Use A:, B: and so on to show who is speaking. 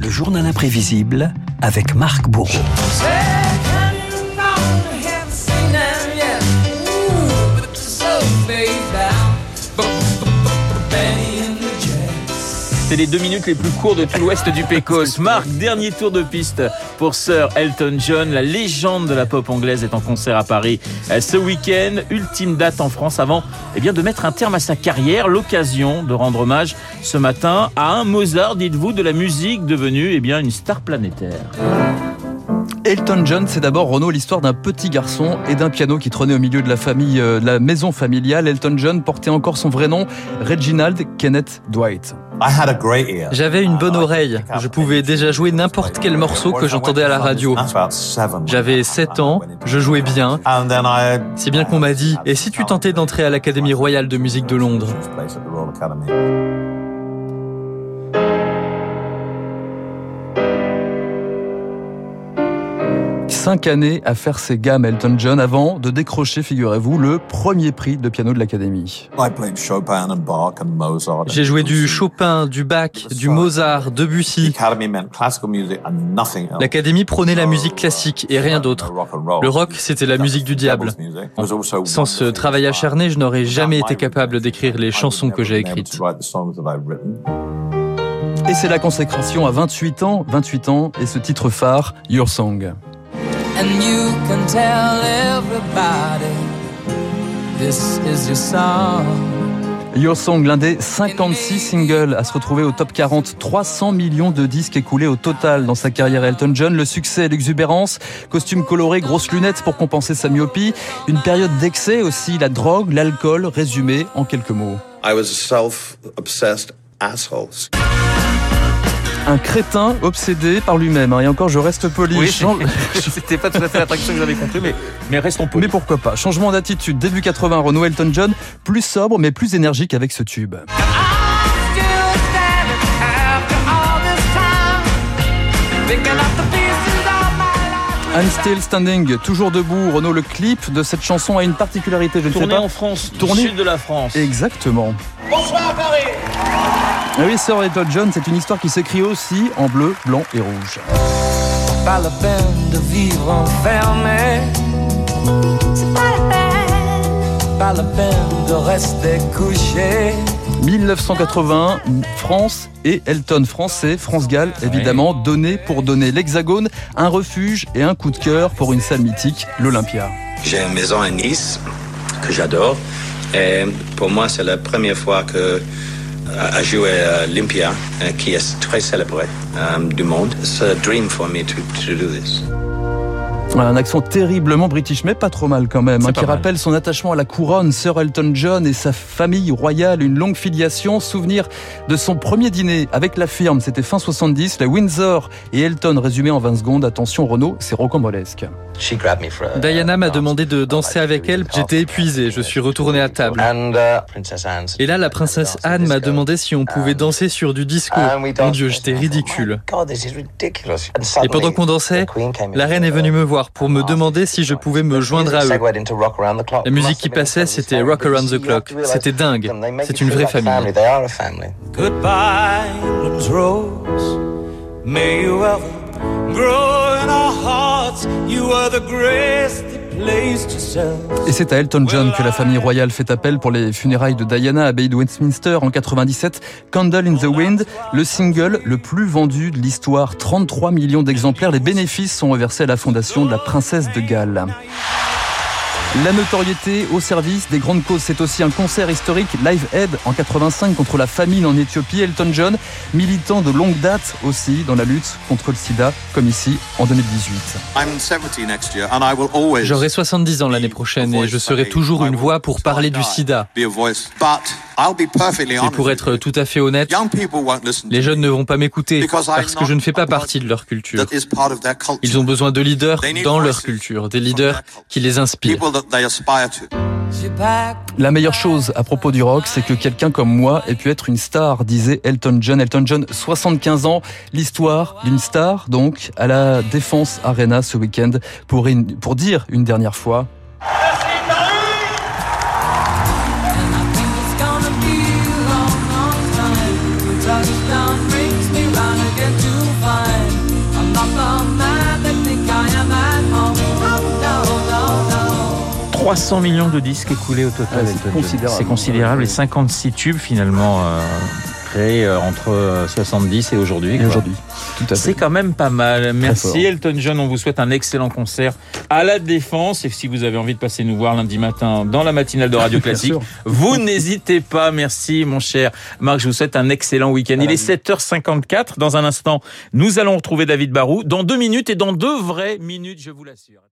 A: Le journal imprévisible avec Marc Bourreau.
B: C'est les deux minutes les plus courtes de tout l'ouest du Pécos. Marc, dernier tour de piste pour Sir Elton John. La légende de la pop anglaise est en concert à Paris euh, ce week-end. Ultime date en France avant eh bien, de mettre un terme à sa carrière. L'occasion de rendre hommage ce matin à un Mozart, dites-vous, de la musique devenue eh bien, une star planétaire.
C: Elton John, c'est d'abord Renaud l'histoire d'un petit garçon et d'un piano qui trônait au milieu de la famille, euh, de la maison familiale. Elton John portait encore son vrai nom, Reginald Kenneth Dwight.
D: J'avais une bonne oreille. Je pouvais déjà jouer n'importe quel morceau que j'entendais à la radio. J'avais 7 ans, je jouais bien. C'est bien qu'on m'a dit, et si tu tentais d'entrer à l'Académie royale de musique de Londres?
C: Cinq années à faire ses gammes Elton John avant de décrocher, figurez-vous, le premier prix de piano de l'Académie.
D: J'ai joué du Chopin, du Bach, du Mozart, Debussy. L'Académie prônait la musique classique et rien d'autre. Le rock, c'était la musique du diable. Sans ce travail acharné, je n'aurais jamais été capable d'écrire les chansons que j'ai écrites.
C: Et c'est la consécration à 28 ans, 28 ans, et ce titre phare, Your Song. And you can tell everybody this is your song. Your Song, l'un des 56 singles à se retrouver au top 40, 300 millions de disques écoulés au total dans sa carrière. Elton John, le succès et l'exubérance, costume coloré, grosses lunettes pour compenser sa myopie, une période d'excès aussi, la drogue, l'alcool, résumé en quelques mots. I was a self-obsessed asshole un crétin obsédé par lui-même. Hein. Et encore, je reste poli.
B: Oui, c'était pas tout à fait l'attraction que j'avais compris, mais, mais restons polis.
C: Mais pourquoi pas? Changement d'attitude. Début 80, Renault Elton John, plus sobre mais plus énergique avec ce tube. I'm Still Standing, toujours debout. Renault, le clip de cette chanson a une particularité, je ne
B: sais
C: pas.
B: en France, Tourné sud de la France.
C: Exactement. Bonsoir Paris oui, Sir Elton John, c'est une histoire qui s'écrit aussi en bleu, blanc et rouge. Pas la peine de vivre enfermé. C'est pas la peine. Pas la peine de rester couché. 1980, France et Elton français, France Gall évidemment, donné pour donner l'Hexagone, un refuge et un coup de cœur pour une salle mythique, l'Olympia.
E: J'ai une maison à Nice que j'adore et pour moi c'est la première fois que a joué à Olympia, euh, qui est très célébré euh, du monde. C'est un dream pour moi de do this.
C: Un accent terriblement british, mais pas trop mal quand même, hein, qui rappelle son attachement à la couronne, Sir Elton John et sa famille royale, une longue filiation, souvenir de son premier dîner avec la firme, c'était fin 70, la Windsor et Elton résumé en 20 secondes, attention Renault, c'est rocambolesque.
D: Diana m'a demandé de danser avec elle. J'étais épuisé. Je suis retourné à table. Uh, Et là, la princesse Anne m'a demandé si on pouvait danser sur du disco. Mon Dieu, j'étais ridicule. Et pendant qu'on dansait, la reine est venue me voir pour me demander si je pouvais me joindre à eux. La musique qui passait, c'était Rock Around the Clock. C'était dingue. C'est une vraie famille. Rose. May you
C: et c'est à Elton John que la famille royale fait appel pour les funérailles de Diana à l'abbaye de Westminster en 97. Candle in the Wind, le single le plus vendu de l'histoire, 33 millions d'exemplaires. Les bénéfices sont reversés à la fondation de la princesse de Galles. La notoriété au service des grandes causes, c'est aussi un concert historique Live Aid en 85 contre la famine en Éthiopie. Elton John, militant de longue date aussi dans la lutte contre le sida, comme ici en 2018.
D: J'aurai 70 ans l'année prochaine et je serai toujours une voix pour parler du sida. Et pour être tout à fait honnête, les jeunes ne vont pas m'écouter parce que je ne fais pas partie de leur culture. Ils ont besoin de leaders dans leur culture, des leaders qui les inspirent.
C: La meilleure chose à propos du rock, c'est que quelqu'un comme moi ait pu être une star, disait Elton John. Elton John, 75 ans, l'histoire d'une star, donc, à la Défense Arena ce week-end, pour, pour dire une dernière fois
B: 300 millions de disques écoulés au total.
C: c'est considérable.
B: C'est considérable. Et 56 tubes finalement euh, créés euh, entre 70 et aujourd'hui.
C: Et aujourd'hui. Tout à fait.
B: C'est quand même pas mal. Merci Elton John. On vous souhaite un excellent concert à la Défense. Et si vous avez envie de passer nous voir lundi matin dans la matinale de Radio Classique, vous n'hésitez pas. Merci mon cher Marc. Je vous souhaite un excellent week-end. Il est 7h54. Dans un instant, nous allons retrouver David Barou. Dans deux minutes et dans deux vraies minutes, je vous l'assure.